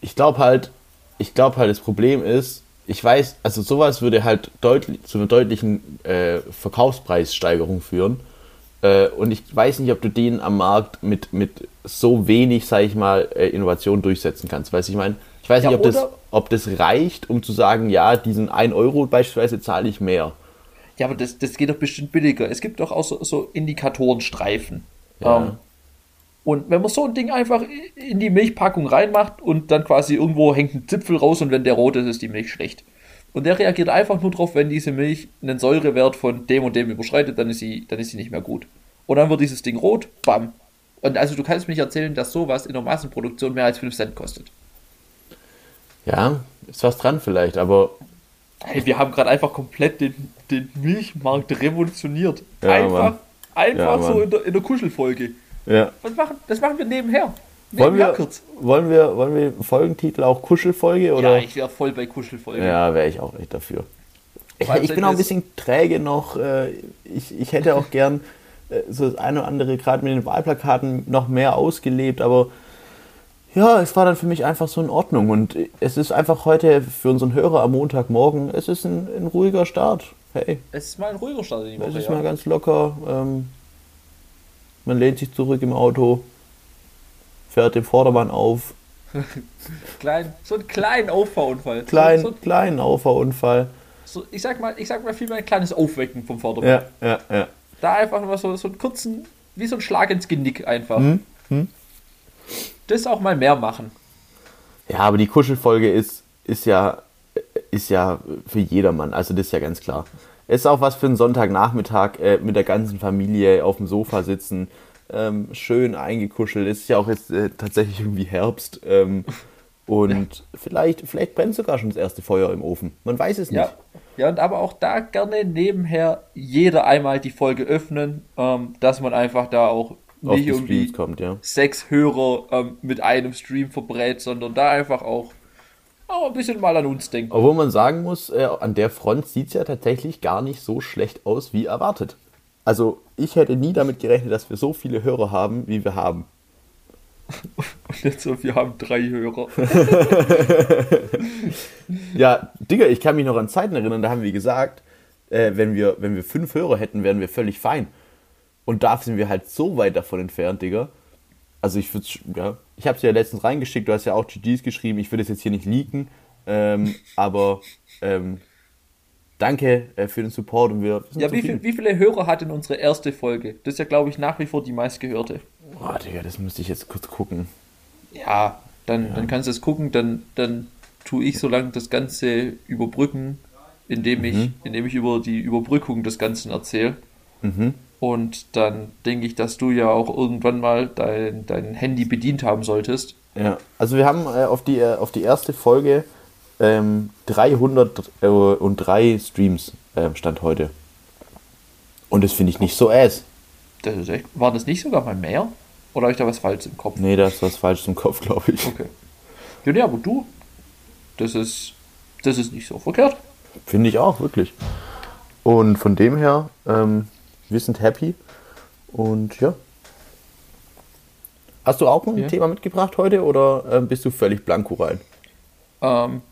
Ich glaube halt, ich glaube halt, das Problem ist, ich weiß, also sowas würde halt deutlich zu einer deutlichen äh, Verkaufspreissteigerung führen. Äh, und ich weiß nicht, ob du den am Markt mit, mit so wenig, sag ich mal, äh, Innovation durchsetzen kannst. Weißt du, ich meine, ich weiß Ja, nicht, ob das, ob das reicht, um zu sagen, ja, diesen 1 Euro beispielsweise zahle ich mehr. Ja, aber das, das geht doch bestimmt billiger. Es gibt doch auch so, so Indikatorenstreifen. Ja. Ähm, und wenn man so ein Ding einfach in die Milchpackung reinmacht und dann quasi irgendwo hängt ein Zipfel raus und wenn der rot ist, ist die Milch schlecht. Und der reagiert einfach nur drauf, wenn diese Milch einen Säurewert von dem und dem überschreitet, dann ist sie, dann ist sie nicht mehr gut. Und dann wird dieses Ding rot, bam. Und also du kannst mir nicht erzählen, dass sowas in der Massenproduktion mehr als 5 Cent kostet. Ja, ist was dran vielleicht, aber Hey, wir haben gerade einfach komplett den, den Milchmarkt revolutioniert. Ja, einfach Mann. einfach Ja, so in der, in der Kuschelfolge. ja. Was machen, das machen wir nebenher. Wollen wir, kurz. wollen, wir, wollen wir Folgentitel auch Kuschelfolge oder? Ja, ich wäre voll bei Kuschelfolge. Ja, wäre ich auch echt dafür. Ich, ich bin auch ein bisschen träge noch. äh, Ich, ich hätte auch gern äh, so das eine oder andere, gerade mit den Wahlplakaten, noch mehr ausgelebt, aber ja, es war dann für mich einfach so in Ordnung. Und es ist einfach heute für unseren Hörer am Montagmorgen, es ist ein, ein ruhiger Start. Hey, Es ist mal ein ruhiger Start in die es Woche. ist Ja. mal ganz locker. Ähm, man lehnt sich zurück im Auto, fährt den Vordermann auf. (laughs) Klein, so einen kleinen Auffahrunfall. Klein, So, kleinen Auffahrunfall. so, so, ich sag mal, ich sag mal vielmehr ein kleines Aufwecken vom Vordermann. Ja, ja, ja. Da einfach nur so, so einen kurzen, wie so ein Schlag ins Genick einfach. Hm, hm. Das auch mal mehr machen. Ja, aber die Kuschelfolge ist, ist ja ist ja für jedermann, also das ist ja ganz klar. Ist auch was für einen Sonntagnachmittag äh, mit der ganzen Familie auf dem Sofa sitzen, ähm, schön eingekuschelt. Es ist ja auch jetzt äh, tatsächlich irgendwie Herbst ähm, (laughs) und vielleicht, vielleicht brennt sogar schon das erste Feuer im Ofen. Man weiß es nicht. Ja. Ja, und aber auch da gerne nebenher jeder einmal die Folge öffnen, ähm, dass man einfach da auch nicht irgendwie kommt, ja. sechs Hörer ähm, mit einem Stream verbrät, sondern da einfach auch auch ein bisschen mal an uns denken. Obwohl man sagen muss, äh, an der Front sieht es ja tatsächlich gar nicht so schlecht aus, wie erwartet. Also ich hätte nie damit gerechnet, dass wir so viele Hörer haben, wie wir haben. (laughs) Und jetzt so, wir haben drei Hörer. (laughs) Ja, Digga, ich kann mich noch an Zeiten erinnern, da haben wir gesagt, äh, wenn, wir, wenn wir fünf Hörer hätten, wären wir völlig fein. Und da sind wir halt so weit davon entfernt, Digga. Also ich würde, ja, ich habe es ja letztens reingeschickt, du hast ja auch GGs geschrieben, ich würde es jetzt hier nicht leaken, ähm, aber ähm, danke äh, für den Support und wir Ja, wie, viel, wie viele Hörer hat denn unsere erste Folge? Das ist ja, glaube ich, nach wie vor die meistgehörte. Boah, Digga, das müsste ich jetzt kurz gucken. Ja, dann, dann kannst du es gucken, dann, dann tue ich so lange das Ganze überbrücken, indem ich, indem ich über die Überbrückung des Ganzen erzähle. Und dann denke ich, dass du ja auch irgendwann mal dein, dein Handy bedient haben solltest. Ja, also wir haben äh, auf, die, äh, auf die erste Folge ähm, 303 Streams ähm, Stand heute. Und das finde ich nicht so ass. Das ist echt, war das nicht sogar mal mehr? Oder habe ich da was falsch im Kopf? Nee, da ist was falsch zum Kopf, glaube ich. Okay. Ja, nee, aber du, das ist, das ist nicht so verkehrt. Finde ich auch, wirklich. Und von dem her, ähm, wir sind happy. Und ja. Hast du auch ein Ja. Thema mitgebracht heute oder ähm, bist du völlig blanko rein? Ähm,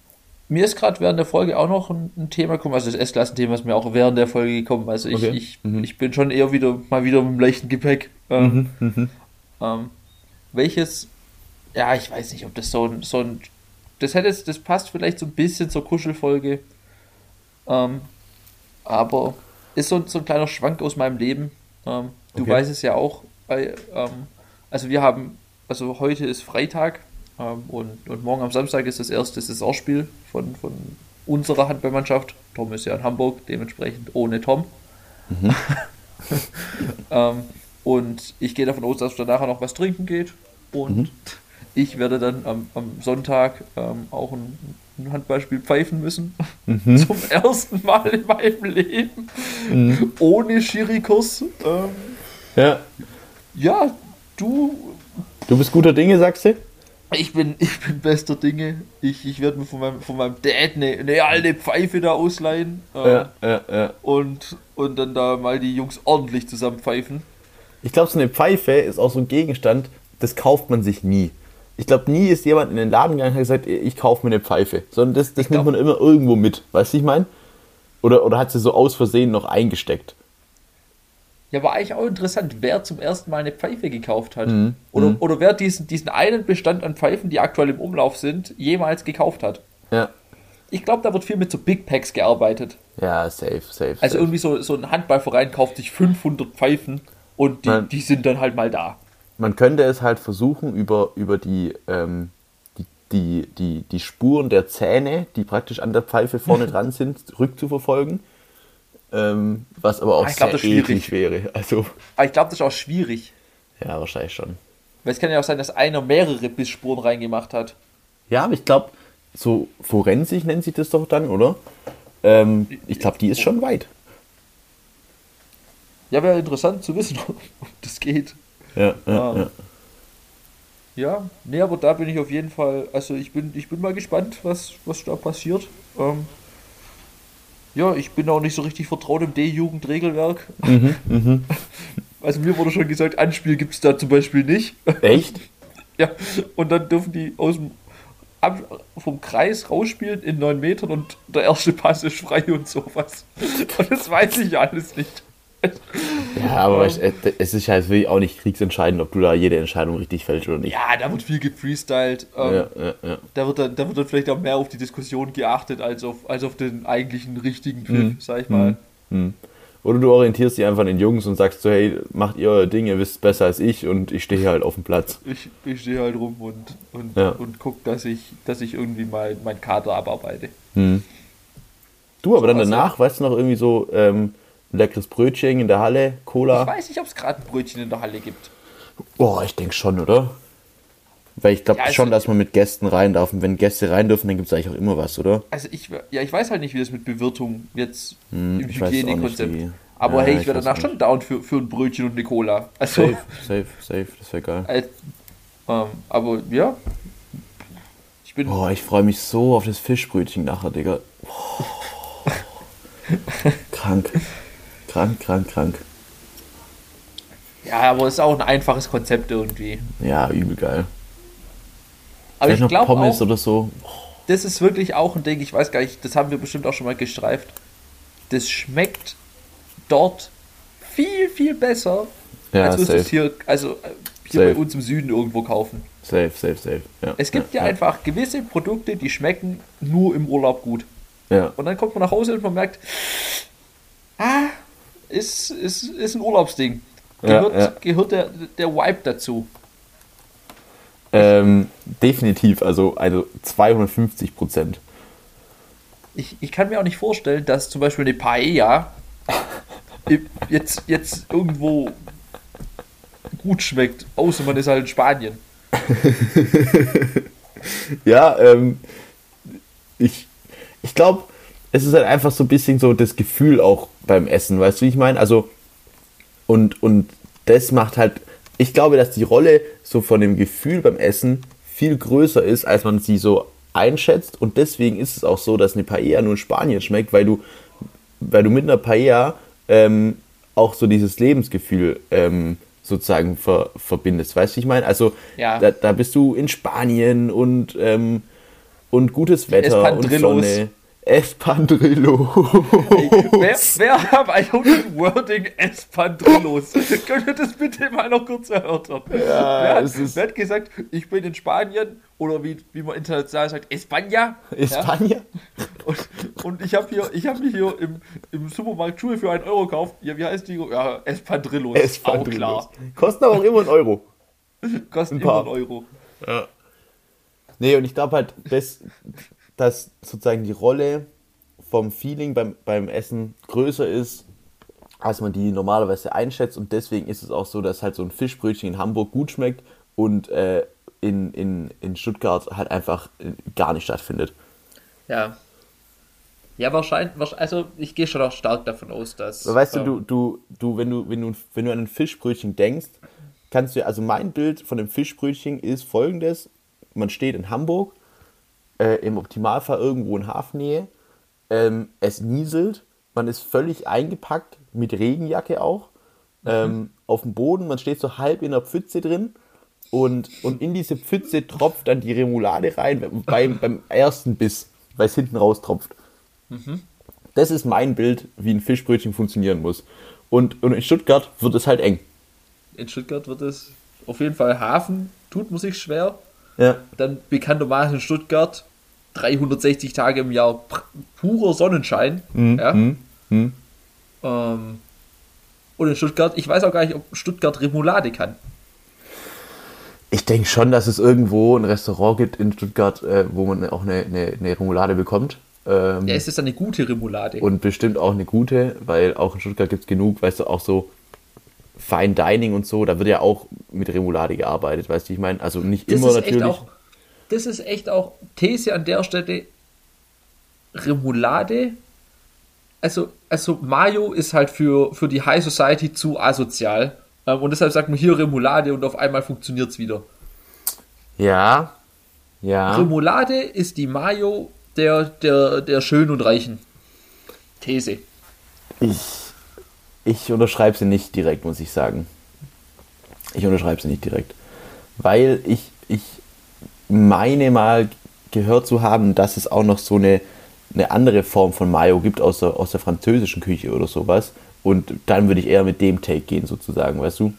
mir ist gerade während der Folge auch noch ein, ein Thema gekommen, also das S-Klassenthema ist mir auch während der Folge gekommen. Also ich, Okay. ich, ich bin schon eher wieder mal wieder mit dem leichten Gepäck. Ähm, ähm, welches, ja, ich weiß nicht, ob das so ein, so ein das hätte das passt vielleicht so ein bisschen zur Kuschelfolge. Ähm, aber ist so, ein- so ein kleiner Schwank aus meinem Leben. Ähm, du Okay. weißt es ja auch. Bei, ähm, also wir haben, also heute ist Freitag ähm, und, und morgen am Samstag ist das erste Saisonspiel von, von unserer Handballmannschaft. Tom ist ja in Hamburg, dementsprechend ohne Tom. (laughs) ähm, und ich gehe davon aus, dass da nachher noch was trinken geht. Und ich werde dann am, am Sonntag ähm, auch ein, ein Handballspiel pfeifen müssen. (laughs) Zum ersten Mal in meinem Leben. Ohne Schirikurs. Ähm, Ja. ja, du, Du bist guter Dinge, sagst du? Ich bin, (laughs) ich bin bester Dinge. Ich, ich werde mir von meinem, von meinem Dad eine, eine alte Pfeife da ausleihen. Ähm, Ja, ja, ja. und, und dann da mal die Jungs ordentlich zusammen pfeifen. Ich glaube, so eine Pfeife ist auch so ein Gegenstand, das kauft man sich nie. Ich glaube, nie ist jemand in den Laden gegangen und hat gesagt, ich kaufe mir eine Pfeife. Sondern das, das nimmt man immer irgendwo mit. Weißt du, ich meine? Oder, oder hat sie so aus Versehen noch eingesteckt? Ja, war eigentlich auch interessant, wer zum ersten Mal eine Pfeife gekauft hat. Mhm. Oder, oder wer diesen, diesen einen Bestand an Pfeifen, die aktuell im Umlauf sind, jemals gekauft hat. Ja. Ich glaube, da wird viel mit so Big Packs gearbeitet. Ja, safe, safe. Also safe. irgendwie so, so ein Handballverein kauft sich 500 Pfeifen und die, Nein. die sind dann halt mal da. man könnte es halt versuchen, über, über die, ähm, die, die, die, die Spuren der Zähne, die praktisch an der Pfeife vorne (laughs) dran sind, rückzuverfolgen. Ähm, was aber auch Ah, ich glaub, sehr das eklig wäre. Also, Aber ich glaube, das ist auch schwierig. ja, wahrscheinlich schon. Weil es kann ja auch sein, dass einer mehrere Bissspuren reingemacht hat. Ja, aber ich glaube, so Forensik nennt sich das doch dann, oder? Ähm, ich glaube, die ist schon weit. Ja, wäre interessant zu wissen, (laughs) ob das geht. Ja, ja, Ah. ja. Ja, nee, aber da bin ich auf jeden Fall, also ich bin, ich bin mal gespannt, was, was da passiert. Ähm, ja, ich bin auch nicht so richtig vertraut im D-Jugend-Regelwerk. (laughs) Also mir wurde schon gesagt, Anspiel gibt es da zum Beispiel nicht. (laughs) Echt? ja, und dann dürfen die aus dem vom Kreis rausspielen in 9 Metern und der erste Pass ist frei und sowas. (laughs) Und das weiß ich alles nicht. Ja, aber ich, äh, es ist halt wirklich auch nicht kriegsentscheidend, ob du da jede Entscheidung richtig fällst oder nicht. Ja, da wird viel gefreestylt. Ähm, ja, ja. ja. Da wird, dann, da wird dann vielleicht auch mehr auf die Diskussion geachtet, als auf, als auf den eigentlichen richtigen Pfiff, sag ich mal. Oder du orientierst dich einfach an den Jungs und sagst so, hey, macht ihr euer Ding, ihr wisst es besser als ich und ich stehe hier halt auf dem Platz. Ich, ich stehe halt rum und, und, Ja. und guck, dass ich, dass ich irgendwie mal meinen Kader abarbeite. Du, aber dann was, danach, weißt du noch, irgendwie so ähm, leckeres Brötchen in der Halle, Ich Cola. weiß nicht, ob es gerade ein Brötchen in der Halle gibt. Boah, ich denke schon, oder? Weil ich glaube Ja, also- schon, dass man mit Gästen rein darf. Und wenn Gäste rein dürfen, dann gibt es eigentlich auch immer was, oder? Also ich, ja, ich weiß halt nicht, wie das mit Bewirtung jetzt im Hm, ich nicht, Hygienekonzept. Aber Ja, hey, ich ich wäre danach schon down für, für ein Brötchen und eine Cola. Also, Safe, safe, safe, das wäre geil. äh, ähm, aber ja, ich Ich bin. Boah, ich freue mich so auf das Fischbrötchen nachher, Digga. Oh. (laughs) krank. Krank, krank, krank. Ja, aber es ist auch ein einfaches Konzept irgendwie. Ja, übel geil. Aber Vielleicht ich glaube Pommes auch, oder so. das ist wirklich auch ein Ding, ich weiß gar nicht, das haben wir bestimmt auch schon mal gestreift. Das schmeckt dort viel, viel besser, Ja, als du es hier, also äh, hier Safe. bei uns im Süden irgendwo kaufen. Safe, safe, safe. Ja, Es gibt ja, ja, einfach gewisse Produkte, die schmecken nur im Urlaub gut. Ja, Und dann kommt man nach Hause und man merkt, ah, ist, ist, ist ein Urlaubsding. Ja, Gehört, ja. gehört der, der Vibe dazu. ähm, definitiv, also, also 250 Prozent. Ich, ich kann mir auch nicht vorstellen, dass zum Beispiel eine Paella (laughs) jetzt, jetzt irgendwo gut schmeckt, außer man ist halt in Spanien. (laughs) Ja, ähm, ich, ich glaube, es ist halt einfach so ein bisschen so das Gefühl auch beim Essen, weißt du, wie ich meine? Also, und, und das macht halt, ich glaube, dass die Rolle so von dem Gefühl beim Essen viel größer ist, als man sie so einschätzt. Und deswegen ist es auch so, dass eine Paella nur in Spanien schmeckt, weil du, weil du mit einer Paella ähm, auch so dieses Lebensgefühl ähm, sozusagen ver, verbindest. Weißt du, wie ich meine? Also Ja. da, da bist du in Spanien und, ähm, und gutes Wetter und. Sonne. Espandrillo. Wer, wer hat eigentlich das Wording Espandrillos? (laughs) Könnt ihr das bitte mal noch kurz erörtern? wer, hat, wer hat gesagt, ich bin in Spanien oder wie, wie man international sagt, España? Ja? España? Und, und ich habe hier, ich habe mir hier im, im Supermarkt Schuhe für einen Euro gekauft. Ja, wie heißt die? Ja, Espandrillos. Auch Espandrillos. klar. Kosten aber auch immer einen Euro. Kostet Ein immer paar. einen Euro. Nee, und ich glaube halt, dass, dass sozusagen die Rolle vom Feeling beim, beim Essen größer ist, als man die normalerweise einschätzt. Und deswegen ist es auch so, dass halt so ein Fischbrötchen in Hamburg gut schmeckt und äh, in, in, in Stuttgart halt einfach äh, gar nicht stattfindet. Ja. Ja, wahrscheinlich, wahrsch- also ich gehe schon auch stark davon aus, dass. Aber weißt du, ähm, du, du, du, wenn du, wenn du, wenn du an ein Fischbrötchen denkst, kannst du, also mein Bild von dem Fischbrötchen ist folgendes: Man steht in Hamburg, äh, im Optimalfall irgendwo in Hafennähe, ähm, es nieselt, man ist völlig eingepackt, mit Regenjacke auch, ähm, auf dem Boden, man steht so halb in der Pfütze drin und, und in diese Pfütze tropft dann die Remoulade rein beim, (laughs) beim ersten Biss, weil es hinten raus tropft. Das ist mein Bild, wie ein Fischbrötchen funktionieren muss. Und, und in Stuttgart wird es halt eng. In Stuttgart wird es auf jeden Fall Hafen, tut man sich schwer. Ja. Dann bekanntermaßen in Stuttgart 360 Tage im Jahr purer Sonnenschein. ja. hm, hm. Ähm, und in Stuttgart, ich weiß auch gar nicht, ob Stuttgart Remoulade kann. Ich denke schon, dass es irgendwo ein Restaurant gibt in Stuttgart, äh, wo man auch eine, eine, eine Remoulade bekommt. Ähm, Ja, es ist eine gute Remoulade. Und bestimmt auch eine gute, weil auch in Stuttgart gibt es genug, weißt du, auch so Fine Dining und so, da wird ja auch mit Remoulade gearbeitet, weißt du, ich meine, also nicht das immer ist natürlich. echt auch, das ist echt auch These an der Stelle. Remoulade, also, also Mayo ist halt für, für die High Society zu asozial. Ähm, und deshalb sagt man hier Remoulade und auf einmal funktioniert es wieder. Ja, ja. Remoulade ist die Mayo der, der, der Schönen und Reichen. These. Ich, ich unterschreibe sie nicht direkt, muss ich sagen. Ich unterschreibe sie nicht direkt. Weil ich, ich meine mal gehört zu haben, dass es auch noch so eine, eine andere Form von Mayo gibt aus der, aus der französischen Küche oder sowas. Und dann würde ich eher mit dem Take gehen, sozusagen, weißt du?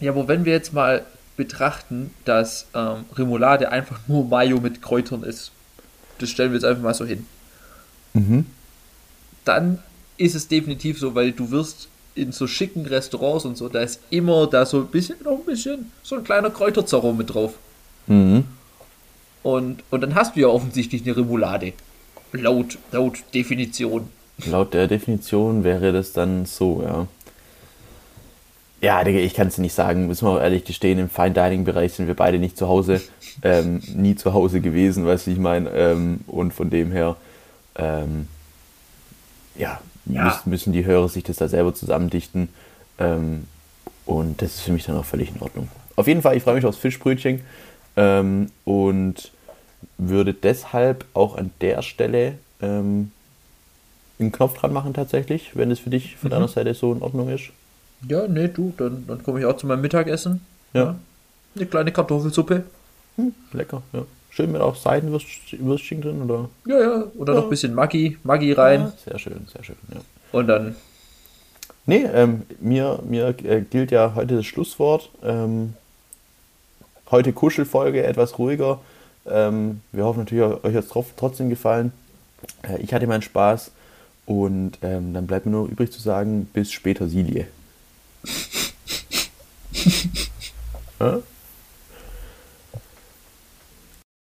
Ja, aber wenn wir jetzt mal betrachten, dass ähm, Remoulade einfach nur Mayo mit Kräutern ist, das stellen wir jetzt einfach mal so hin, dann ist es definitiv so, weil du wirst in so schicken Restaurants und so, da ist immer da so ein bisschen, noch ein bisschen, so ein kleiner Kräuterzerro mit drauf. Mhm. Und, und dann hast du ja offensichtlich eine Remoulade. Laut, laut Definition. Laut der Definition wäre das dann so, ja. Ja, Digga, ich kann es nicht sagen. Müssen wir auch ehrlich gestehen, im Fine Dining Bereich sind wir beide nicht zu Hause, (laughs) ähm, nie zu Hause gewesen, weißt du, ich meine. Ähm, und von dem her, ähm, ja, Ja. Müssen, müssen die Hörer sich das da selber zusammendichten. Ähm, und das ist für mich dann auch völlig in Ordnung. Auf jeden Fall, ich freue mich aufs Fischbrötchen. Ähm, und würde deshalb auch an der Stelle ähm, einen Knopf dran machen tatsächlich, wenn es für dich von Mhm. deiner Seite so in Ordnung ist. Ja, nee, du, dann, dann komme ich auch zu meinem Mittagessen. Ja. Eine kleine Kartoffelsuppe. Hm, lecker, ja. Schön mit auch Seidenwürstchen drin, oder? Ja, ja. Oder Ja. noch ein bisschen Maggi, Maggi rein. Ja, sehr schön, sehr schön, ja. Und dann, Nee, ähm, mir, mir äh, gilt ja heute das Schlusswort. Ähm, heute Kuschelfolge, etwas ruhiger. Ähm, wir hoffen natürlich, euch hat es trotzdem gefallen. Äh, ich hatte meinen Spaß. Und ähm, dann bleibt mir nur übrig zu sagen, bis später, Silie. ja? (laughs)